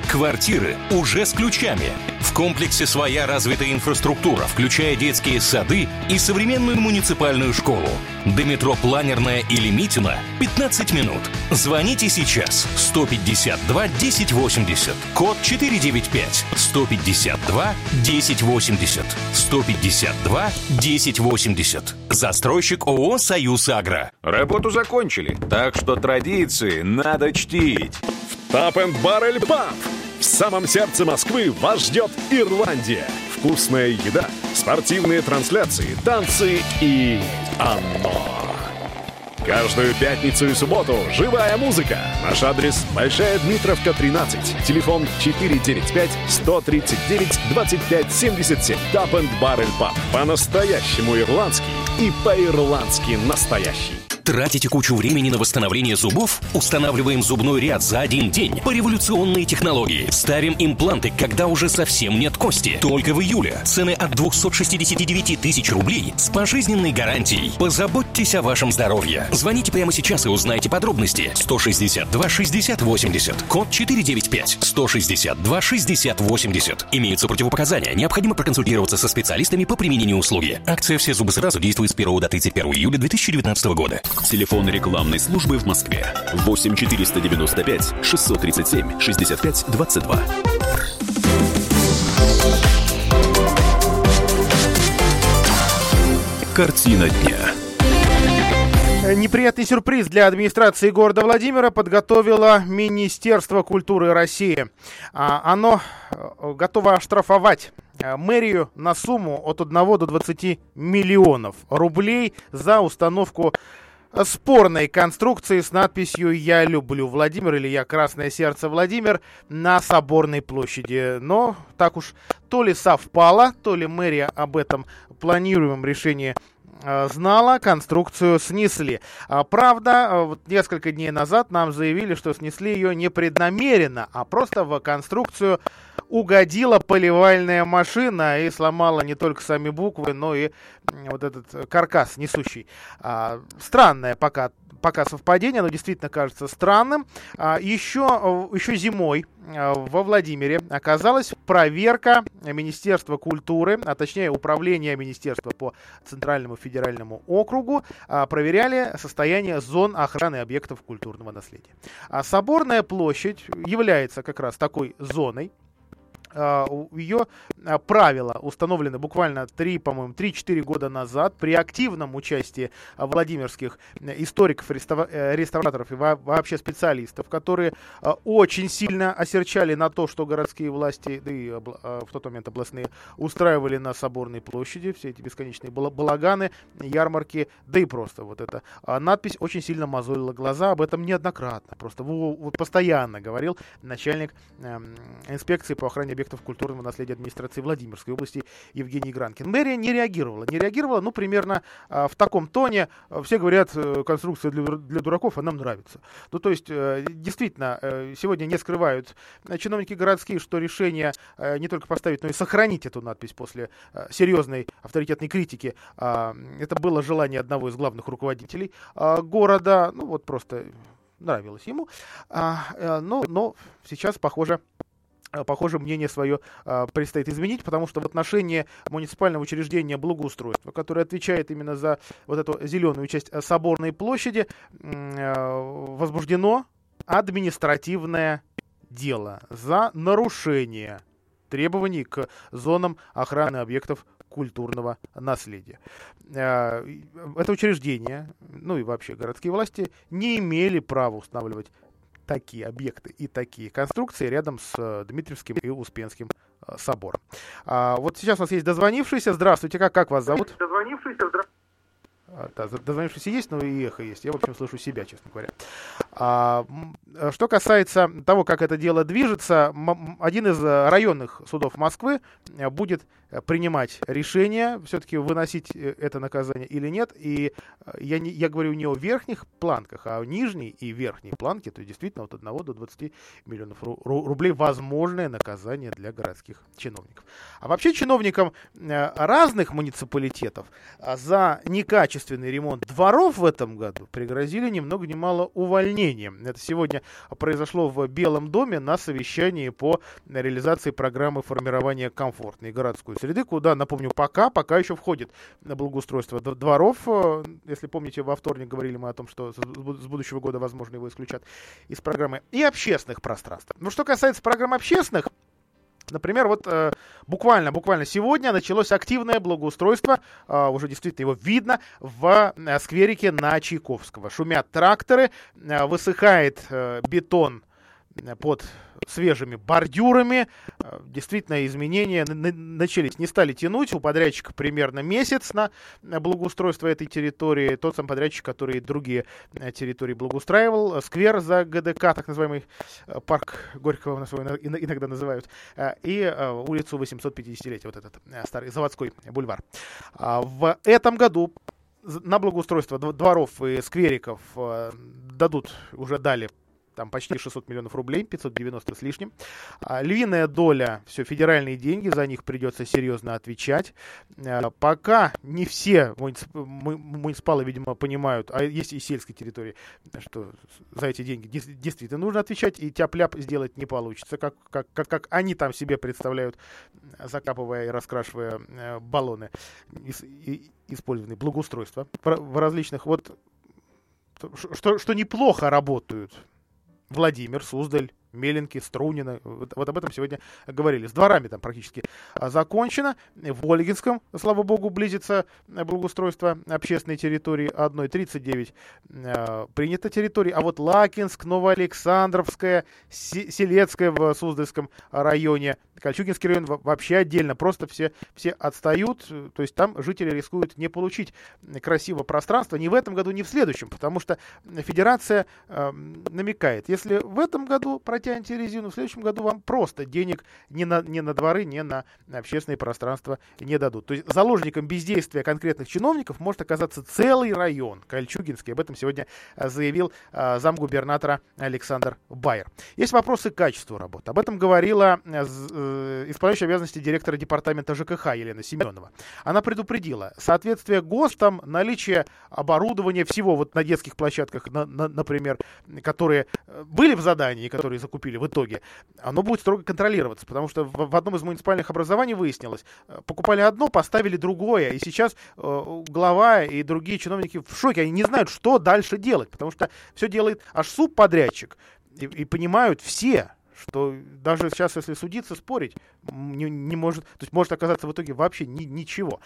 Квартиры уже с ключами. В комплексе своя развитая инфраструктура, включая детские сады и современную муниципальную школу. До метро Планерная или Митина 15 минут. Звоните сейчас 152 1080, код 495 152 1080 152 1080. Застройщик ООО «Союз Агро». Работу закончили, так что традиции надо чтить. В Pub в самом сердце Москвы вас ждет Ирландия. Вкусная еда, спортивные трансляции, танцы и оно. Каждую пятницу и субботу живая музыка. Наш адрес Большая Дмитровка, 13. Телефон 495-139-2577. Tap and Barrel Pub. По-настоящему ирландский и по-ирландски настоящий. Тратите кучу времени на восстановление зубов? Устанавливаем зубной ряд за один день по революционной технологии. Ставим импланты, когда уже совсем нет кости. Только в июле. Цены от 269 тысяч рублей с пожизненной гарантией. Позаботьтесь о вашем здоровье. Звоните прямо сейчас и узнайте подробности. 162 60 80. Код 495. 162 60 80. Имеются противопоказания. Необходимо проконсультироваться со специалистами по применению услуги. Акция «Все зубы сразу» действует с 1 до 31 июля 2019 года. Телефон рекламной службы в Москве 8 495 637 65 22. Картина дня. Неприятный сюрприз для администрации города Владимира подготовило Министерство культуры России. А, оно э, готово оштрафовать э, мэрию на сумму от 1 до 20 миллионов рублей за установку спорной конструкции с надписью «Я люблю Владимир» или «Я красное сердце Владимир» на Соборной площади. Но так уж то ли совпало, то ли мэрия об этом планируемом решении Э, знала, конструкцию снесли. А, правда, э, вот несколько дней назад нам заявили, что снесли ее не преднамеренно, а просто в конструкцию угодила поливальная машина и сломала не только сами буквы, но и вот этот каркас несущий. А, странное пока пока совпадение, оно действительно кажется странным. А, еще, еще зимой а, во Владимире оказалась проверка Министерства культуры, а точнее управления Министерства по Центральному федеральному округу, а, проверяли состояние зон охраны объектов культурного наследия. Соборная площадь является как раз такой зоной, а, ее а, правила установлены буквально 3, по-моему, 3-4 года назад при активном участии а, владимирских историков, э, реставраторов и вообще специалистов, которые очень сильно осерчали на то, что городские власти, да и в тот момент областные, устраивали на Соборной площади все эти бесконечные балаганы, ярмарки, да и просто вот эта надпись очень сильно мозолила глаза, об этом неоднократно, просто постоянно говорил начальник эм, инспекции по охране объектов объектов культурного наследия администрации Владимирской области Евгений Гранкин. Мэрия не реагировала. Не реагировала, ну, примерно а, в таком тоне. Все говорят, э, конструкция для, для дураков, а нам нравится. Ну, то есть, э, действительно, э, сегодня не скрывают чиновники городские, что решение не только поставить, но и сохранить эту надпись после серьезной авторитетной критики. А, это было желание одного из главных руководителей а, города. Ну, вот просто нравилось ему. Но, но сейчас, похоже, похоже, мнение свое э, предстоит изменить, потому что в отношении муниципального учреждения благоустройства, которое отвечает именно за вот эту зеленую часть э, Соборной площади, э, возбуждено административное дело за нарушение требований к зонам охраны объектов культурного наследия. Э, это учреждение, ну и вообще городские власти не имели права устанавливать такие объекты и такие конструкции рядом с э, Дмитриевским и Успенским э, собором. А, вот сейчас у нас есть дозвонившийся. Здравствуйте, как, как вас зовут? Дозвонившийся, здравствуйте. А, да, дозвонившийся есть, но и эхо есть. Я, в общем, слышу себя, честно говоря. А, что касается того, как это дело движется, один из э, районных судов Москвы э, будет э, принимать решение, все-таки выносить это наказание или нет. И я, не, я говорю не о верхних планках, а о нижней и верхней планке, то есть действительно от 1 до 20 миллионов рублей возможное наказание для городских чиновников. А вообще чиновникам разных муниципалитетов за некачественный ремонт дворов в этом году пригрозили ни много ни мало увольнения изменениям. Это сегодня произошло в Белом доме на совещании по реализации программы формирования комфортной городской среды, куда, напомню, пока, пока еще входит благоустройство дворов. Э, если помните, во вторник говорили мы о том, что с будущего года, возможно, его исключат из программы. И общественных пространств. Ну, что касается программ общественных, Например, вот э, буквально, буквально сегодня началось активное благоустройство, э, уже действительно его видно, в э, скверике на Чайковского. Шумят тракторы, высыхает бетон под свежими бордюрами. Э, действительно, изменения начались, не стали тянуть. У подрядчика примерно месяц на благоустройство этой территории. Тот сам подрядчик, который другие э, территории благоустраивал. Сквер за ГДК, так называемый парк Горького нас его иногда называют. И улицу 850-летия, вот этот старый заводской бульвар. А в этом году на благоустройство дворов и сквериков дадут, уже дали там почти 600 миллионов рублей, 590 с лишним. А, львиная доля, все, федеральные деньги, за них придется серьезно отвечать. А, пока не все муниципалы, видимо, понимают, а есть и сельской территории, что за эти деньги действительно нужно отвечать, и тяп-ляп сделать не получится, как, как, как, как они там себе представляют, закапывая и раскрашивая э, баллоны, использованные благоустройства в различных вот что, что неплохо работают Владимир, Суздаль, Меленки, Струнина. Вот, вот об этом сегодня говорили. С дворами там практически а, закончено. В Ольгинском, слава богу, близится благоустройство общественной территории. 1,39 э, принято территории. А вот Лакинск, Новоалександровская, Селецкая в Суздальском районе, Кольчугинский район вообще отдельно. Просто все, все отстают. То есть там жители рискуют не получить красивого пространства ни в этом году, ни в следующем. Потому что федерация э, намекает, если в этом году протянете резину, в следующем году вам просто денег ни на, ни на дворы, ни на общественные пространства не дадут. То есть заложником бездействия конкретных чиновников может оказаться целый район Кольчугинский. Об этом сегодня э, заявил э, замгубернатора Александр Байер. Есть вопросы к качеству работы. Об этом говорила э, исполняющая обязанности директора департамента ЖКХ Елена Семенова. Она предупредила, соответствие ГОСТам, наличие оборудования всего вот на детских площадках, на, на, например, которые были в задании, которые закупили в итоге, оно будет строго контролироваться, потому что в, в одном из муниципальных образований выяснилось, э, покупали одно, поставили другое, и сейчас э, глава и другие чиновники в шоке, они не знают, что дальше делать, потому что все делает аж субподрядчик, и, и понимают все, что даже сейчас, если судиться, спорить не, не может, то есть может оказаться в итоге вообще ни, ничего.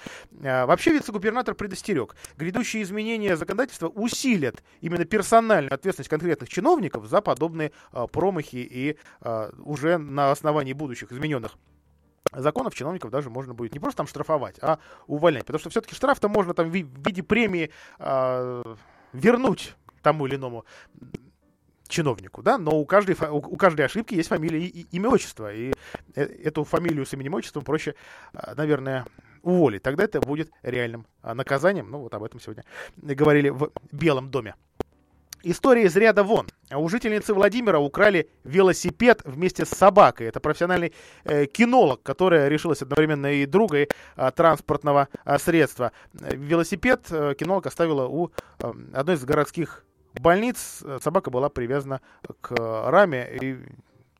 А, вообще вице-губернатор предостерег, грядущие изменения законодательства усилят именно персональную ответственность конкретных чиновников за подобные а, промахи и а, уже на основании будущих измененных законов чиновников даже можно будет не просто там штрафовать, а увольнять. Потому что все-таки штраф-то можно там в виде премии э, вернуть тому или иному чиновнику, да, но у каждой, у каждой ошибки есть фамилия и имя, отчество, и э, эту фамилию с именем, отчеством проще, а, наверное, уволить. Тогда это будет реальным а, наказанием. Ну, вот об этом сегодня говорили в Белом доме. История из ряда вон. У жительницы Владимира украли велосипед вместе с собакой. Это профессиональный э, кинолог, которая решилась одновременно и другой э, транспортного э, средства. Велосипед э, кинолог оставила у э, одной из городских больниц э, собака была привязана к раме. И,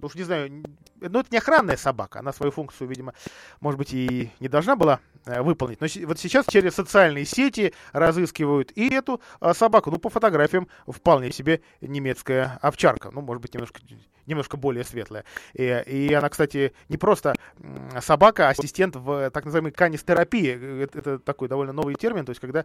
уж не знаю, ну, это не охранная собака, она свою функцию, видимо, может быть, и не должна была э, выполнить. Но вот сейчас через социальные сети разыскивают и эту а, собаку. Ну, по фотографиям вполне себе немецкая овчарка. Ну, может быть, немножко немножко более светлая. И, и она, кстати, не просто собака, а ассистент в так называемой канистерапии. Это, это такой довольно новый термин, то есть когда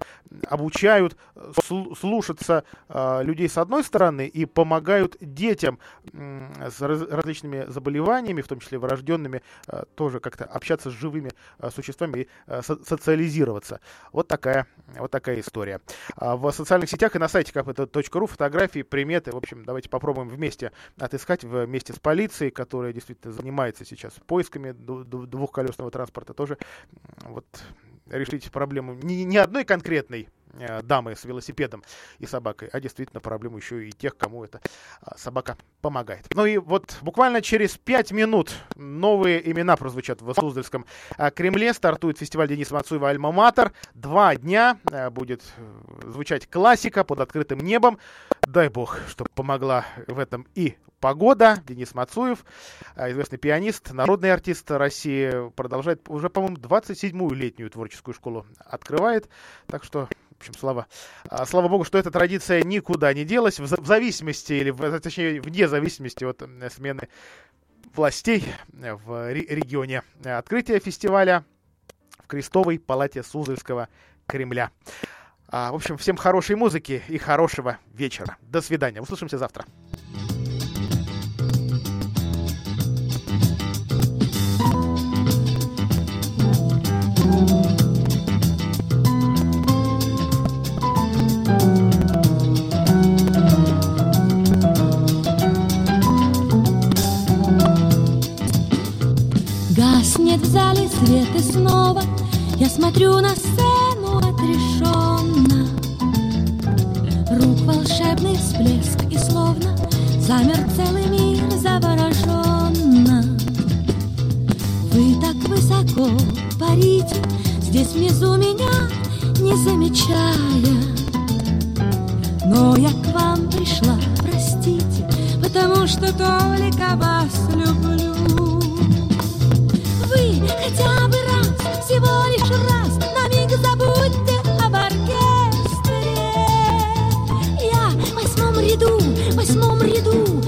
обучают слушаться э, людей с одной стороны и помогают детям э, с раз, различными заболеваниями, в том числе врожденными, э, тоже как-то общаться с живыми э, существами и со социализироваться. Вот такая, вот такая история. А в социальных сетях и на сайте kp.ru фотографии, приметы. В общем, давайте попробуем вместе отыскать вместе с полицией, которая действительно занимается сейчас поисками двухколесного транспорта, тоже вот решить проблему не, не одной конкретной дамы с велосипедом и собакой, а действительно проблему еще и тех, кому эта а, собака помогает. Ну и вот буквально через пять минут новые имена прозвучат в Суздальском а, Кремле. Стартует фестиваль Дениса Мацуева «Альма-Матер». Два дня э, будет э, звучать классика под открытым небом. Дай бог, чтобы помогла в этом и погода. Денис Мацуев, известный пианист, народный артист России, продолжает уже, по-моему, 27-ю летнюю творческую школу открывает. Так что в общем, слава, а, слава богу, что эта традиция никуда не делась, в, зависимости, или в, точнее, вне зависимости от смены властей в регионе. Открытие фестиваля в Крестовой палате Суздальского Кремля. А, в общем, всем хорошей музыки и хорошего вечера. До свидания. Услышимся завтра. Я смотрю на сцену отрешенно. Рук волшебный всплеск и словно Замер целый мир завороженно. Вы так высоко парите Здесь внизу меня не замечая. Но я к вам пришла, простите Потому что только вас люблю хотя бы раз, всего лишь раз. На миг забудьте об оркестре. Я в восьмом ряду, в восьмом ряду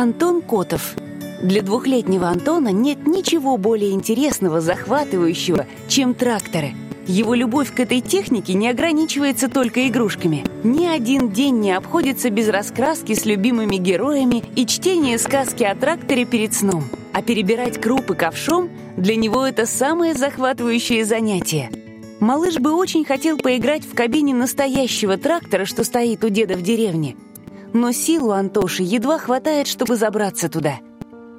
Антон Котов. Для двухлетнего Антона нет ничего более интересного, захватывающего, чем тракторы. Его любовь к этой технике не ограничивается только игрушками. Ни один день не обходится без раскраски с любимыми героями и чтения сказки о тракторе перед сном. А перебирать крупы ковшом для него это самое захватывающее занятие. Малыш бы очень хотел поиграть в кабине настоящего трактора, что стоит у деда в деревне. Но силу Антоши едва хватает, чтобы забраться туда.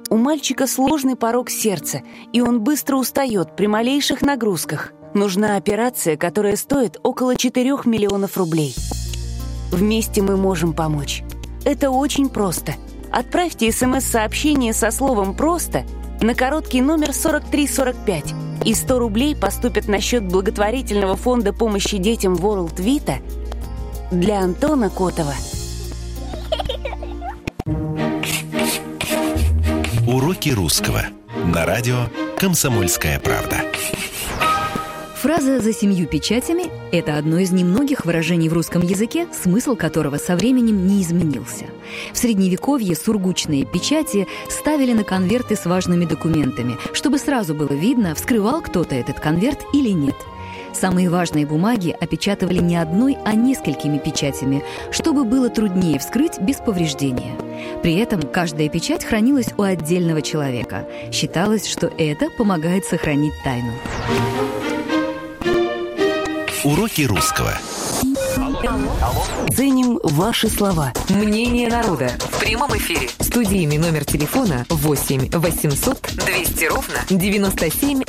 У мальчика сложный порог сердца, и он быстро устает при малейших нагрузках. Нужна операция, которая стоит около 4 миллионов рублей. Вместе мы можем помочь. Это очень просто. Отправьте смс-сообщение со словом «просто» на короткий номер 4345, и 100 рублей поступят на счет благотворительного фонда помощи детям World Vita для Антона Котова. Уроки русского на радио «Комсомольская правда». Фраза «за семью печатями» — это одно из немногих выражений в русском языке, смысл которого со временем не изменился. В Средневековье сургучные печати ставили на конверты с важными документами, чтобы сразу было видно, вскрывал кто-то этот конверт или нет. Самые важные бумаги опечатывали не одной, а несколькими печатями, чтобы было труднее вскрыть без повреждения. При этом каждая печать хранилась у отдельного человека. Считалось, что это помогает сохранить тайну. Уроки русского. Ценим ваши слова. Мнение народа. В прямом эфире. Студийный номер телефона 8 800 200 ровно 9702.